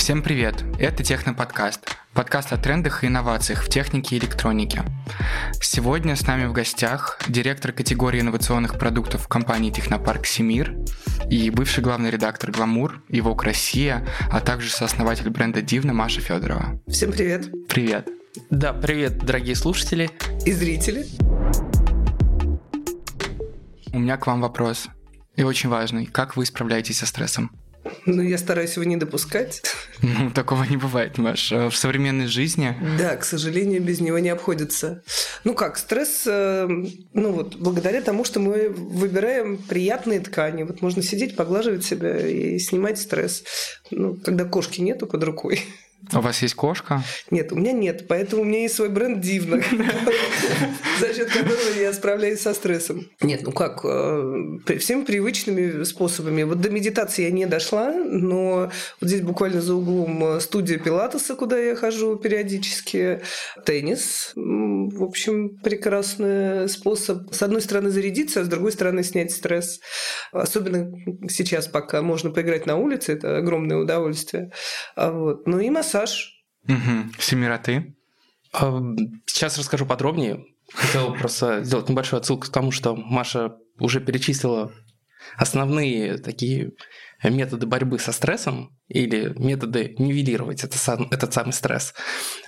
Всем привет! Это Техноподкаст. Подкаст о трендах и инновациях в технике и электронике. Сегодня с нами в гостях директор категории инновационных продуктов компании Технопарк Семир и бывший главный редактор Гламур, его Россия, а также сооснователь бренда Дивна Маша Федорова. Всем привет! Привет! Да, привет, дорогие слушатели и зрители. У меня к вам вопрос. И очень важный. Как вы справляетесь со стрессом? Ну, я стараюсь его не допускать. Ну, такого не бывает, Маш. В современной жизни... Да, к сожалению, без него не обходится. Ну как, стресс, э, ну вот, благодаря тому, что мы выбираем приятные ткани. Вот можно сидеть, поглаживать себя и снимать стресс. Ну, когда кошки нету под рукой. У вас есть кошка? Нет, у меня нет, поэтому у меня есть свой бренд Дивно, за счет которого я справляюсь со стрессом. Нет, ну как, э, всеми привычными способами. Вот до медитации я не дошла, но вот здесь буквально за углом э, студия Пилатеса, куда я хожу периодически, теннис. В общем, прекрасный способ, с одной стороны, зарядиться, а с другой стороны, снять стресс. Особенно сейчас, пока можно поиграть на улице, это огромное удовольствие. А вот. Ну и массаж массаж. Угу. Семира, ты? Сейчас расскажу подробнее. Хотел просто сделать небольшую отсылку к тому, что Маша уже перечислила основные такие методы борьбы со стрессом или методы нивелировать это сам, этот самый стресс.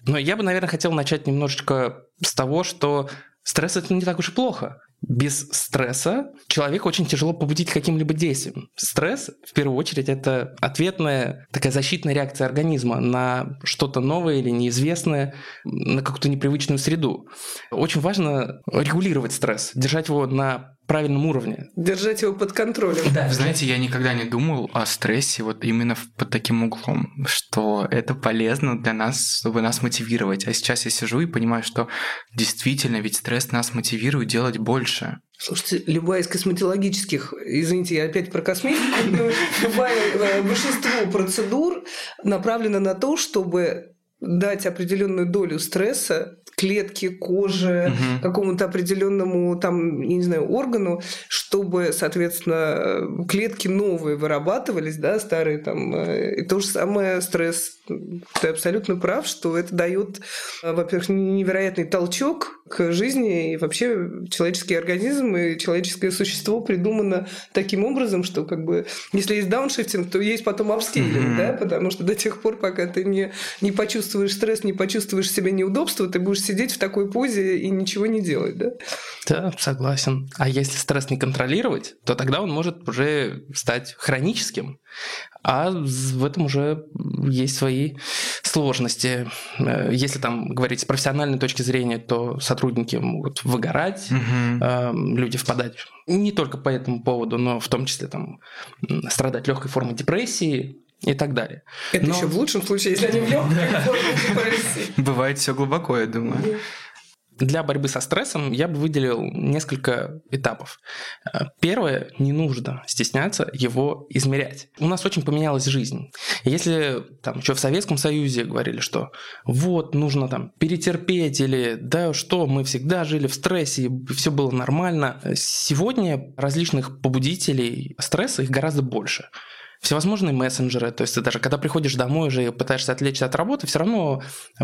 Но я бы, наверное, хотел начать немножечко с того, что стресс это не так уж и плохо без стресса человека очень тяжело побудить каким-либо действием. Стресс, в первую очередь, это ответная такая защитная реакция организма на что-то новое или неизвестное, на какую-то непривычную среду. Очень важно регулировать стресс, держать его на правильном уровне. Держать его под контролем. Да. Вы знаете, я никогда не думал о стрессе вот именно под таким углом, что это полезно для нас, чтобы нас мотивировать. А сейчас я сижу и понимаю, что действительно ведь стресс нас мотивирует делать больше. Слушайте, любая из косметологических, извините, я опять про косметику, но любая, э, большинство процедур направлено на то, чтобы дать определенную долю стресса клетке, коже, угу. какому-то определенному там, я не знаю, органу, чтобы, соответственно, клетки новые вырабатывались, да, старые там. Э, и то же самое стресс. Ты абсолютно прав, что это дает, во-первых, невероятный толчок к жизни, и вообще человеческий организм и человеческое существо придумано таким образом, что как бы, если есть дауншифтинг, то есть потом апскейлинг, mm-hmm. да, потому что до тех пор, пока ты не, не почувствуешь стресс, не почувствуешь себе неудобства, ты будешь сидеть в такой позе и ничего не делать, да? Да, согласен. А если стресс не контролировать, то тогда он может уже стать хроническим. А в этом уже есть свои сложности. Э, если там говорить с профессиональной точки зрения, то сотрудники могут выгорать, угу. люди впадать не только по этому поводу, но в том числе там страдать легкой формой депрессии, и так далее. Это Но... еще в лучшем случае, если они в депрессии. Бывает все глубоко, я думаю. Для борьбы со стрессом я бы выделил несколько этапов. Первое, не нужно стесняться его измерять. У нас очень поменялась жизнь. Если там еще в Советском Союзе говорили, что вот нужно там перетерпеть или да что, мы всегда жили в стрессе, и все было нормально. Сегодня различных побудителей стресса их гораздо больше всевозможные мессенджеры. То есть ты даже когда приходишь домой уже и пытаешься отвлечься от работы, все равно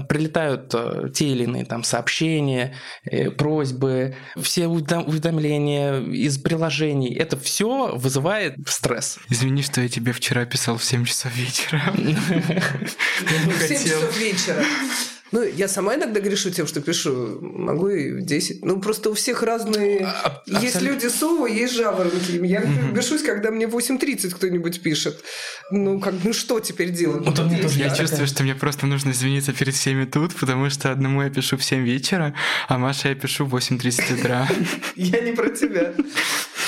прилетают э, те или иные там сообщения, э, просьбы, все уведомления из приложений. Это все вызывает стресс. Извини, что я тебе вчера писал в 7 часов вечера. В 7 часов вечера. Ну, я сама иногда грешу тем, что пишу. Могу и в 10. Ну, просто у всех разные... А, а есть люди совы, есть жаворонки. Я mm грешусь, когда мне 8.30 кто-нибудь пишет. Ну, как, ну что теперь делать? Ну, мне тоже, я чувствую, что мне просто нужно извиниться перед всеми тут, потому что одному я пишу в 7 вечера, а Маше я пишу в 8.30 утра. Я не про тебя.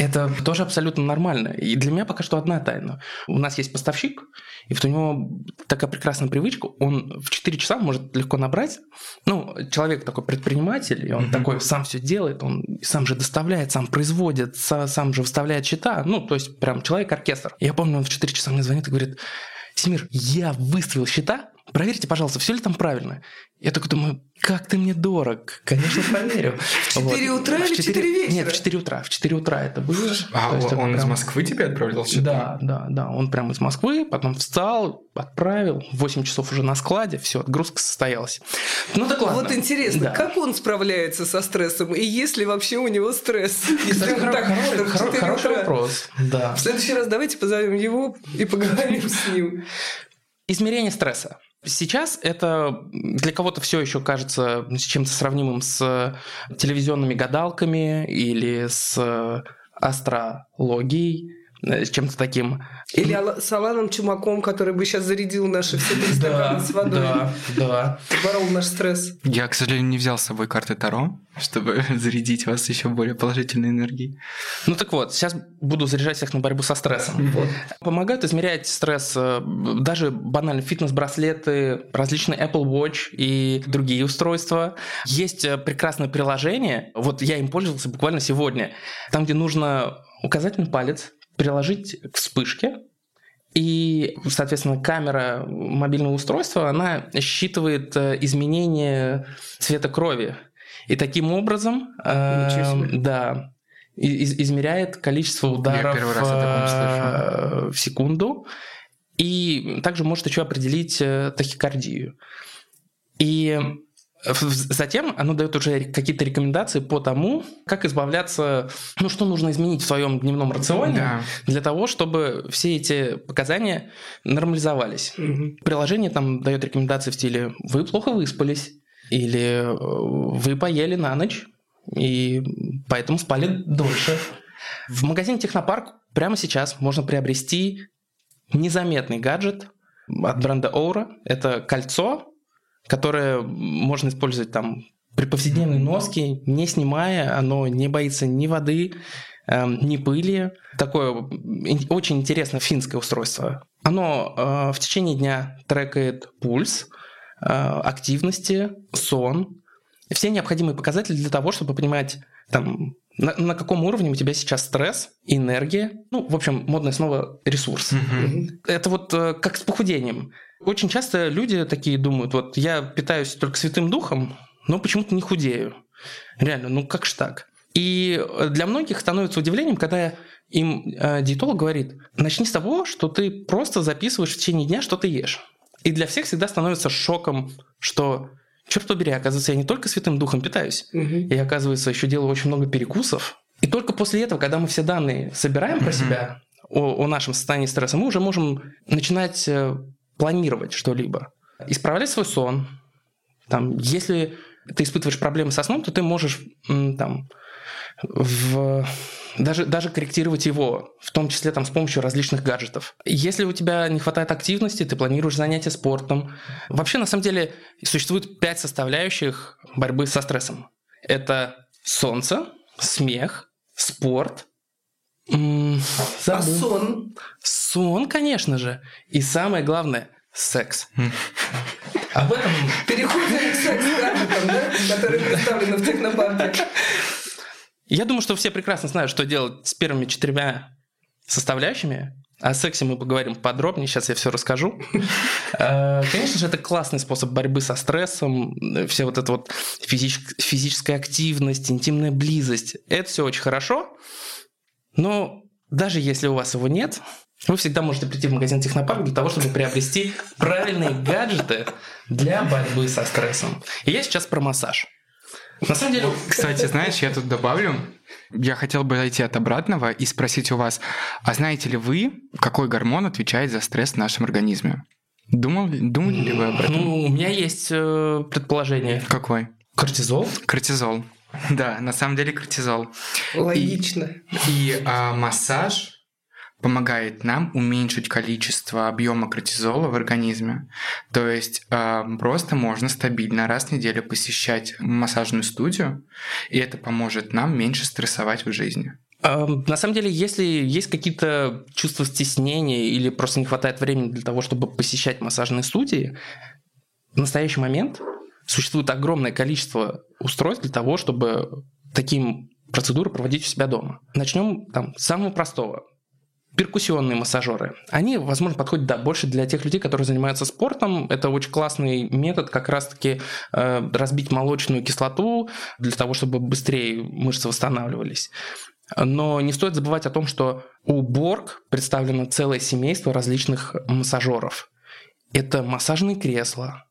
Это тоже абсолютно нормально. И для меня пока что одна тайна. У нас есть поставщик, и вот у него такая прекрасная привычка, он в 4 часа может легко набрать. Ну, человек такой предприниматель, и он mm-hmm. такой сам все делает, он сам же доставляет, сам производит, сам же выставляет счета. Ну, то есть прям человек-оркестр. Я помню, он в 4 часа мне звонит и говорит, Семир, я выставил счета, проверьте, пожалуйста, все ли там правильно. Я такой думаю, как ты мне дорог. Конечно, проверю. В 4 утра или в 4 вечера? Нет, в 4 утра. В 4 утра это было. А он из Москвы тебя отправлял Да, да, да. Он прямо из Москвы, потом встал, отправил. 8 часов уже на складе, все, отгрузка состоялась. Ну так ладно. Вот интересно, как он справляется со стрессом? И есть ли вообще у него стресс? Хороший вопрос. В следующий раз давайте позовем его и поговорим с ним. Измерение стресса. Сейчас это для кого-то все еще кажется чем-то сравнимым с телевизионными гадалками или с астрологией, э, с чем-то таким. Или с Аланом Чумаком, который бы сейчас зарядил наши все три стакана с водой. Да, да. Борол наш стресс. Я, к сожалению, не взял с собой карты Таро, чтобы зарядить вас еще более положительной энергией. Ну так вот, сейчас буду заряжать всех на борьбу со стрессом. Помогают измерять стресс э, даже банально фитнес-браслеты, различные Apple Watch и другие устройства. Есть э, прекрасное приложение, вот я им пользовался буквально сегодня, там, где нужно указательный палец приложить к вспышке, и, соответственно, камера мобильного устройства, она считывает э, изменение цвета крови. И таким образом, э, да, из, измеряет количество ударов э, в секунду. И также может еще определить э, тахикардию. И Затем оно дает уже какие-то рекомендации по тому, как избавляться, ну что нужно изменить в своем дневном рационе да. для того, чтобы все эти показания нормализовались. Угу. Приложение там дает рекомендации в стиле «Вы плохо выспались» или э, «Вы поели на ночь» и поэтому спали дольше. В магазине Технопарк прямо сейчас можно приобрести незаметный гаджет от бренда Aura. Это кольцо, которое можно использовать там при повседневной носке, не снимая, оно не боится ни воды, э, ни пыли. Такое очень интересное финское устройство. Оно э, в течение дня трекает пульс, э, активности, сон, все необходимые показатели для того, чтобы понимать, там, на, на каком уровне у тебя сейчас стресс, энергия, ну, в общем, модное снова ресурс. Mm-hmm. Это вот э, как с похудением. Очень часто люди такие думают, вот я питаюсь только святым духом, но почему-то не худею. Реально, ну как ж так? И для многих становится удивлением, когда им э, диетолог говорит, начни с того, что ты просто записываешь в течение дня, что ты ешь. И для всех всегда становится шоком, что, черт побери, оказывается, я не только святым духом питаюсь, угу. я, оказывается, еще делаю очень много перекусов. И только после этого, когда мы все данные собираем угу. про себя, о, о нашем состоянии стресса, мы уже можем начинать э, планировать что-либо. Исправлять свой сон. Там, если ты испытываешь проблемы со сном, то ты можешь там, в, даже, даже корректировать его, в том числе там, с помощью различных гаджетов. Если у тебя не хватает активности, ты планируешь занятия спортом. Вообще, на самом деле, существует пять составляющих борьбы со стрессом. Это солнце, смех, спорт, а сон? Сон, конечно же. И самое главное – секс. Об этом... Переходим к секс-гаджетам, да? Которые представлены в технопарке. Я думаю, что все прекрасно знают, что делать с первыми четырьмя составляющими. О сексе мы поговорим подробнее, сейчас я все расскажу. Э, конечно же, это классный способ борьбы со стрессом, все вот эта вот физическая активность, интимная близость. Это все очень хорошо, но даже если у вас его нет, вы всегда можете прийти в магазин Технопарк для того, чтобы приобрести правильные гаджеты для борьбы со стрессом. И я сейчас про массаж. На самом деле... Кстати, знаешь, я тут добавлю, я хотел бы зайти от обратного и спросить у вас, а знаете ли вы, какой гормон отвечает за стресс в нашем организме? Думал, думали ли вы об этом? Ну, у меня есть э, предположение. Какой? Кортизол? Кортизол. Да, на самом деле кортизол. Логично. И, и а, массаж помогает нам уменьшить количество объема кортизола в организме. То есть э, просто можно стабильно раз в неделю посещать массажную студию, и это поможет нам меньше стрессовать в жизни. На самом деле, если есть какие-то чувства стеснения или просто не хватает времени для того, чтобы посещать массажные студии, в настоящий момент существует огромное количество устройств для того, чтобы такие процедуры проводить у себя дома. Начнем там с самого простого. Перкуссионные массажеры. Они, возможно, подходят да, больше для тех людей, которые занимаются спортом. Это очень классный метод как раз-таки э, разбить молочную кислоту для того, чтобы быстрее мышцы восстанавливались. Но не стоит забывать о том, что у Борг представлено целое семейство различных массажеров. Это массажные кресла,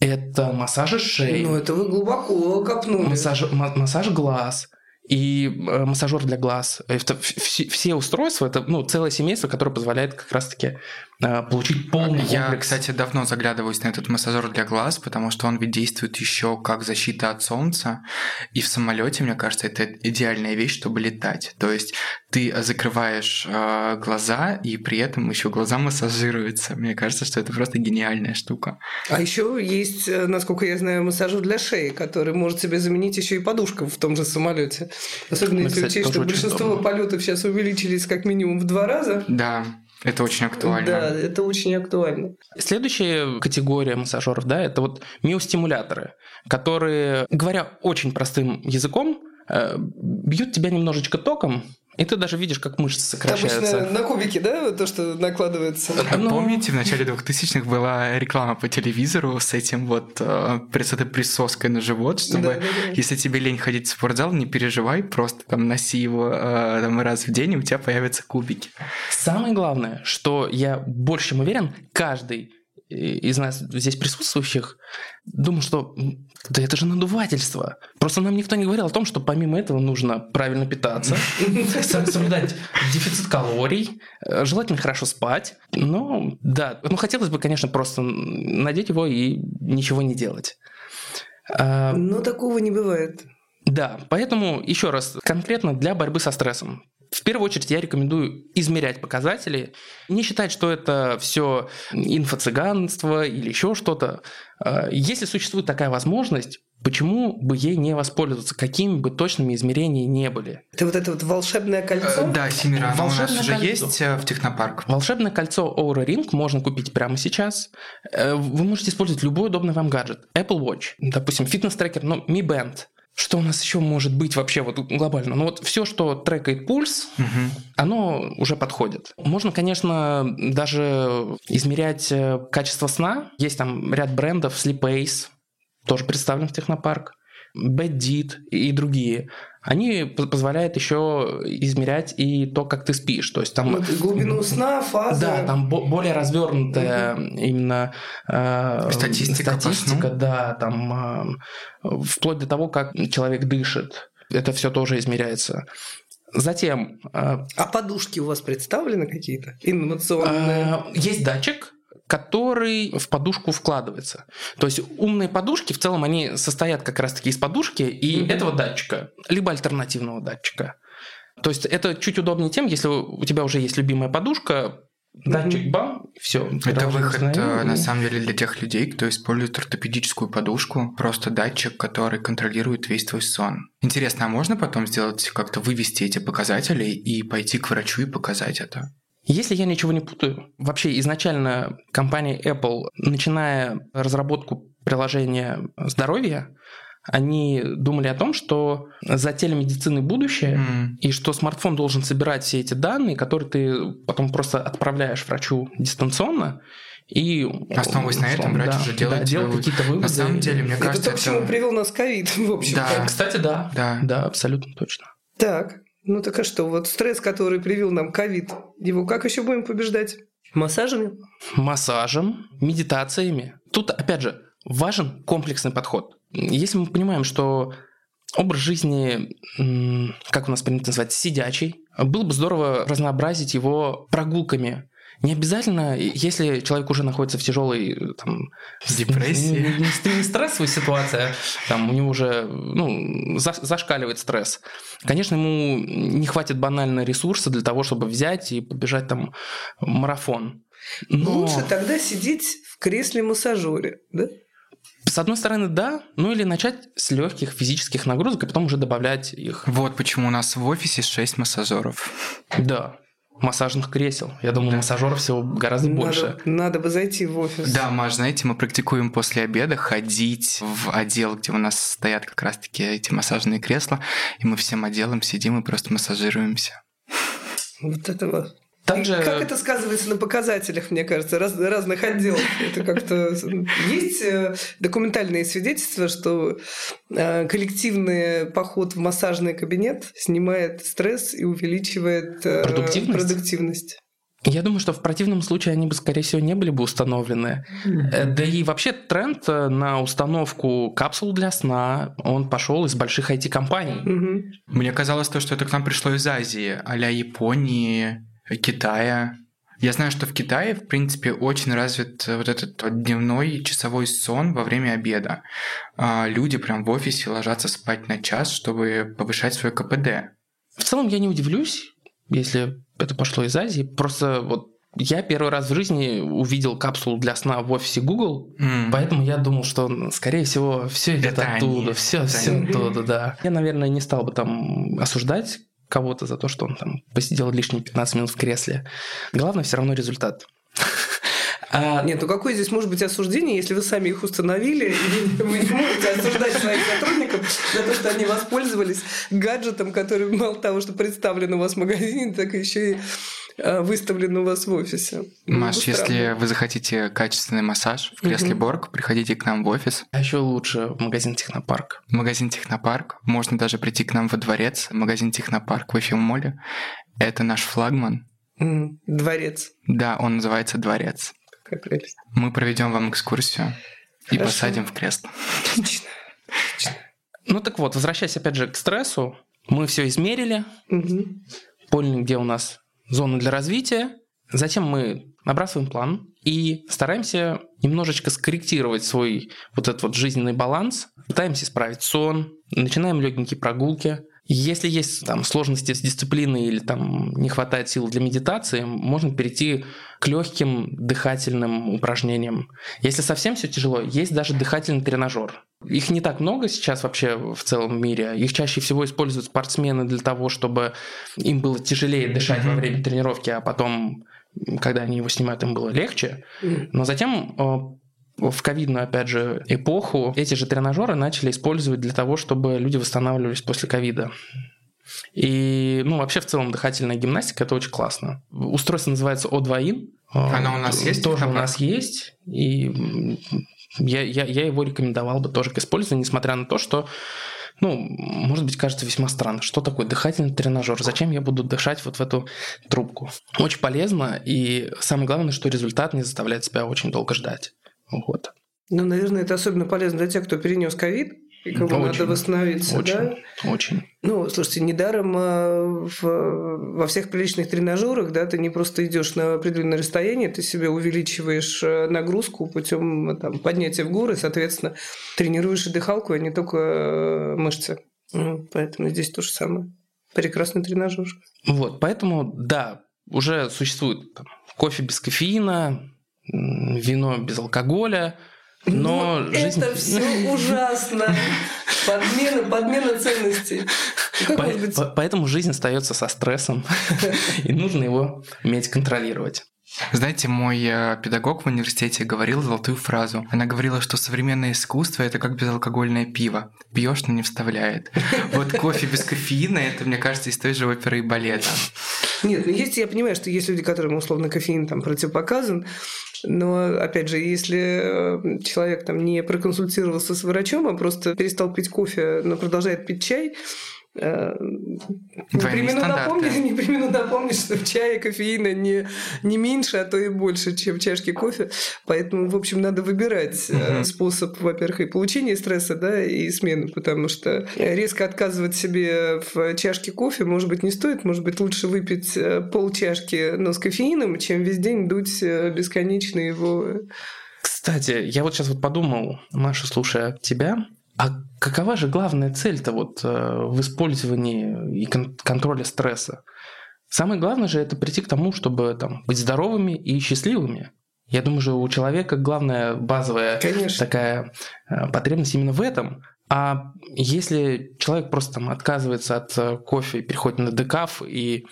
это массажи шеи. Ну, это вы глубоко копнули. Массаж, массаж глаз и э, массажер для глаз. Это все, устройства, это ну, целое семейство, которое позволяет как раз-таки э, получить полный Я, комплекс. кстати, давно заглядываюсь на этот массажер для глаз, потому что он ведь действует еще как защита от солнца. И в самолете, мне кажется, это идеальная вещь, чтобы летать. То есть ты закрываешь э, глаза, и при этом еще глаза массажируются. Мне кажется, что это просто гениальная штука. А еще есть, э, насколько я знаю, массажер для шеи, который может себе заменить еще и подушку в том же самолете. Особенно Ну, если кстати, учесть, что большинство удобно. полетов сейчас увеличились как минимум в два раза. Да, это очень актуально. Да, это очень актуально. Следующая категория массажеров, да, это вот миостимуляторы, которые, говоря очень простым языком, бьют тебя немножечко током, и ты даже видишь, как мышцы сокращаются. Обычно на кубики, да, то, что накладывается. А Ну- Помните, в начале 2000-х была реклама по телевизору с этим вот э, с этой присоской на живот, чтобы Да, да, да. если тебе лень ходить в спортзал, не переживай, просто там носи его э, там, раз в день, и у тебя появятся кубики. Самое главное, что я больше чем уверен, каждый э, из нас здесь присутствующих думал, что да это же надувательство. Просто нам никто не говорил о том, что помимо этого нужно правильно питаться, соблюдать дефицит калорий, э, желательно хорошо спать. Ну, да, ну хотелось бы, конечно, просто надеть его и ничего не делать. А, Но такого не бывает. да, поэтому еще раз, конкретно для борьбы со стрессом. В первую очередь я рекомендую измерять показатели, не считать, что это все инфо-цыганство или еще что-то. А, Если существует такая возможность, почему бы ей не воспользоваться, какими бы точными измерениями не были? Это вот это вот волшебное кольцо. Э, Да, Семира, оно у нас Волшебное уже кольцо. есть э, в Технопарк. Волшебное кольцо Aura Ring можно купить прямо сейчас. Э, Вы можете использовать любой удобный вам гаджет. Apple Watch, допустим, фитнес-трекер, ну, Mi Band. Что у нас еще может быть вообще вот глобально? Ну вот все, что трекает пульс, Мгм. оно уже подходит. Можно, конечно, даже измерять э, качество сна. Есть там ряд брендов, Sleep Ace, тоже представлен в Технопарк, Bad Deed и другие. Они по- позволяют еще измерять и то, как ты спишь. То есть там Вот глубину сна, фазы. да, там бо- более развернутая именно э, Статистика статистика, да, там э, вплоть до того, как человек дышит. Это все тоже измеряется. Затем э, А подушки у вас представлены какие-то? Инновационные? э, есть датчик, который в подушку вкладывается. То есть умные подушки в целом они состоят как раз-таки из подушки и Мгм. этого датчика, либо альтернативного датчика. То есть это чуть удобнее тем, если у тебя уже есть любимая подушка, датчик бам, все. Это выход, э, на самом деле, для тех людей, кто использует ортопедическую подушку, просто датчик, который контролирует весь твой сон. Интересно, а можно потом сделать, как-то вывести эти показатели и пойти к врачу и показать это? Если я ничего не путаю, вообще изначально компания Apple, начиная разработку приложения здоровья, они думали о том, что за телемедициной будущее, М. и что смартфон должен собирать все эти данные, которые ты потом просто отправляешь врачу дистанционно, и Основываясь на этом, врач да, уже делает да, вывод. какие-то выводы. На самом деле, мне Это кажется, то, к чему это... привел нас ковид, в общем. Да. Кстати, да. Да. Да, абсолютно точно. Так, ну так а что, вот стресс, который привил нам ковид, его как еще будем побеждать? Массажами? массажем, медитациями. Тут, опять же, важен комплексный подход. Если мы понимаем, что образ жизни, как у нас принято называть, сидячий, было бы здорово разнообразить его прогулками. Не обязательно, если человек уже находится в тяжелой э, там, Депрессии. Не, не- не стрессовой ситуации, там у него уже ну, за- зашкаливает стресс. Конечно, ему не хватит банально ресурса для того, чтобы взять и побежать там марафон. Но, Лучше тогда сидеть в кресле массажере, да? с одной стороны, да, ну или начать с легких физических нагрузок, и потом уже добавлять их. Вот почему у нас в офисе 6 массажеров. Да, массажных кресел. Я думаю, Да. массажеров всего гораздо больше. Надо, надо бы зайти в офис. Да, Маш, знаете, мы практикуем после обеда ходить в отдел, где у нас стоят как раз-таки эти массажные кресла, и мы всем отделом сидим и просто массажируемся. Вот этого Также... Как это сказывается на показателях, мне кажется, раз, разных отделов? Это как-то... Есть э, документальные свидетельства, что э, коллективный поход в массажный кабинет снимает стресс и увеличивает э, продуктивность. продуктивность. Я думаю, что в противном случае они бы, скорее всего, не были бы установлены. Mm-hmm. Да и вообще тренд на установку капсул для сна, он пошел из больших IT-компаний. Mm-hmm. Мне казалось то, что это к нам пришло из Азии, а Японии, Китая. Я знаю, что в Китае, в принципе, очень развит вот этот вот дневной часовой сон во время обеда. А, люди прям в офисе ложатся спать на час, чтобы повышать свой КПД. В целом я не удивлюсь, если это пошло из Азии. Просто вот я первый раз в жизни увидел капсулу для сна в офисе Google, mm-hmm. поэтому я думал, что, скорее всего, все идет это оттуда, они. все, все оттуда, да. Я, наверное, не стал бы там осуждать кого-то за то, что он там посидел лишние 15 минут в кресле. Главное все равно результат. А... Нет, ну какое здесь может быть осуждение, если вы сами их установили, и вы не можете осуждать своих сотрудников за то, что они воспользовались гаджетом, который мало того, что представлен у вас в магазине, так еще и выставлен у вас в офисе. Ну, Маш, ну, если вы захотите качественный массаж в кресле угу. Борг, приходите к нам в офис. А еще лучше в магазин Технопарк. В магазин Технопарк. Можно даже прийти к нам во дворец. Магазин Технопарк в Эфимоле. Это наш флагман. Дворец. Да, он называется Дворец. Какая прелесть. Мы проведем вам экскурсию Хорошо. и посадим в кресло. Отлично. Отлично. Ну так вот, возвращаясь опять же к стрессу, мы все измерили, угу. поняли, где у нас зоны для развития. Затем мы набрасываем план и стараемся немножечко скорректировать свой вот этот вот жизненный баланс. Пытаемся исправить сон, начинаем легенькие прогулки. Если есть там сложности с дисциплиной или там не хватает сил для медитации, можно перейти к легким дыхательным упражнениям. Если совсем все тяжело, есть даже дыхательный тренажер. Их не так много сейчас вообще в целом мире. Их чаще всего используют спортсмены для того, чтобы им было тяжелее дышать во время тренировки, а потом, когда они его снимают, им было легче. Но затем э, в ковидную, опять же, эпоху эти же тренажеры начали использовать для того, чтобы люди восстанавливались после ковида. И, ну, вообще, в целом, дыхательная гимнастика – это очень классно. Устройство называется О2ин. Оно у нас есть? Тоже у нас есть. И я, я, я его рекомендовал бы тоже к использованию, несмотря на то, что ну, может быть, кажется весьма странно. Что такое дыхательный тренажер? Зачем я буду дышать вот в эту трубку? Очень полезно, и самое главное, что результат не заставляет себя очень долго ждать. Вот. Ну, наверное, это особенно полезно для тех, кто перенес ковид, и кому очень, надо восстановиться, очень, да? Очень. Ну, слушайте, недаром а, в, во всех приличных тренажерах, да, ты не просто идешь на определенное расстояние, ты себе увеличиваешь э, нагрузку путем там, поднятия в горы, соответственно, тренируешь и дыхалку, а не только э, мышцы. Ну, поэтому здесь то же самое. Прекрасный тренажер. Вот, поэтому, да, уже существует там, кофе без кофеина, вино без алкоголя – но ну, жизнь... это все ужасно. Подмена, подмена ценностей. Ну, По- быть? Поэтому жизнь остается со стрессом, и нужно его уметь контролировать. Знаете, мой э, педагог в университете говорил золотую фразу. Она говорила, что современное искусство это как безалкогольное пиво. Пьешь, но не вставляет. Вот кофе без кофеина это, мне кажется, из той же оперы и балета. Нет, ну есть, я понимаю, что есть люди, которым условно кофеин там противопоказан, но, опять же, если э, человек там не проконсультировался с врачом, а просто перестал пить кофе, но продолжает пить чай, Э, не примену, напомнить, не примену напомнить, что в чае кофеина не, не меньше, а то и больше, чем в чашке кофе. Поэтому, в общем, надо выбирать угу. способ, во-первых, и получения стресса, да, и смены, потому что резко отказывать себе в чашке кофе, может быть, не стоит. Может быть, лучше выпить э, пол чашки, но с кофеином, чем весь день дуть бесконечно его кстати, я вот сейчас вот подумал, Маша, слушая тебя, а какова же главная цель-то вот э, в использовании и контроле стресса? Самое главное же это прийти к тому, чтобы там, быть здоровыми и счастливыми. Я думаю, что у человека главная базовая Конечно. такая э, потребность именно в этом. А если человек просто там отказывается от э, кофе и переходит на декаф, и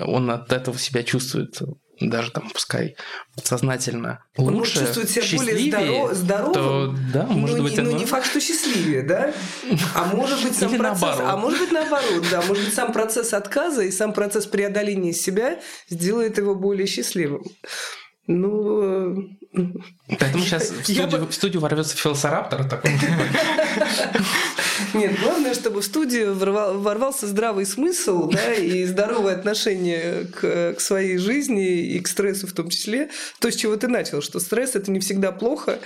он от этого себя чувствует даже там, пускай подсознательно Он лучше, может чувствовать себя счастливее, более здоров, здоровым, то да, может ну, быть, не, ну оно- не факт, что счастливее, да? А может быть сам Или процесс, наоборот. а может быть наоборот, да, может быть сам процесс отказа и сам процесс преодоления себя сделает его более счастливым. Ну, э, Поэтому сейчас в студию, бы- в студию ворвется филосораптор такой. Нет, главное, чтобы в студию ворвал- ворвался здравый смысл да, и здоровое отношение к, к своей жизни и к стрессу в том числе. То, с чего ты начал, что стресс – это не всегда плохо,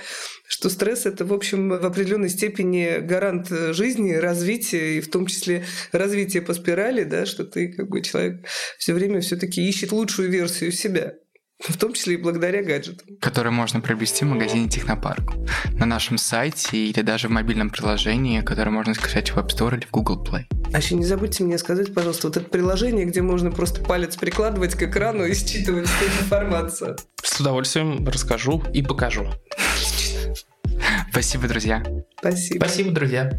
что стресс – это, в общем, в определенной степени гарант жизни, развития, и в том числе развития по спирали, да, что ты как бы человек все время все таки ищет лучшую версию себя. В том числе и благодаря гаджетам. который можно приобрести в магазине Технопарк, на нашем сайте или даже в мобильном приложении, которое можно скачать в App Store или в Google Play. А еще не забудьте мне сказать, пожалуйста, вот это приложение, где можно просто палец прикладывать к экрану и считывать всю эту информацию. С удовольствием расскажу и покажу. Спасибо, друзья. Спасибо. Спасибо, друзья.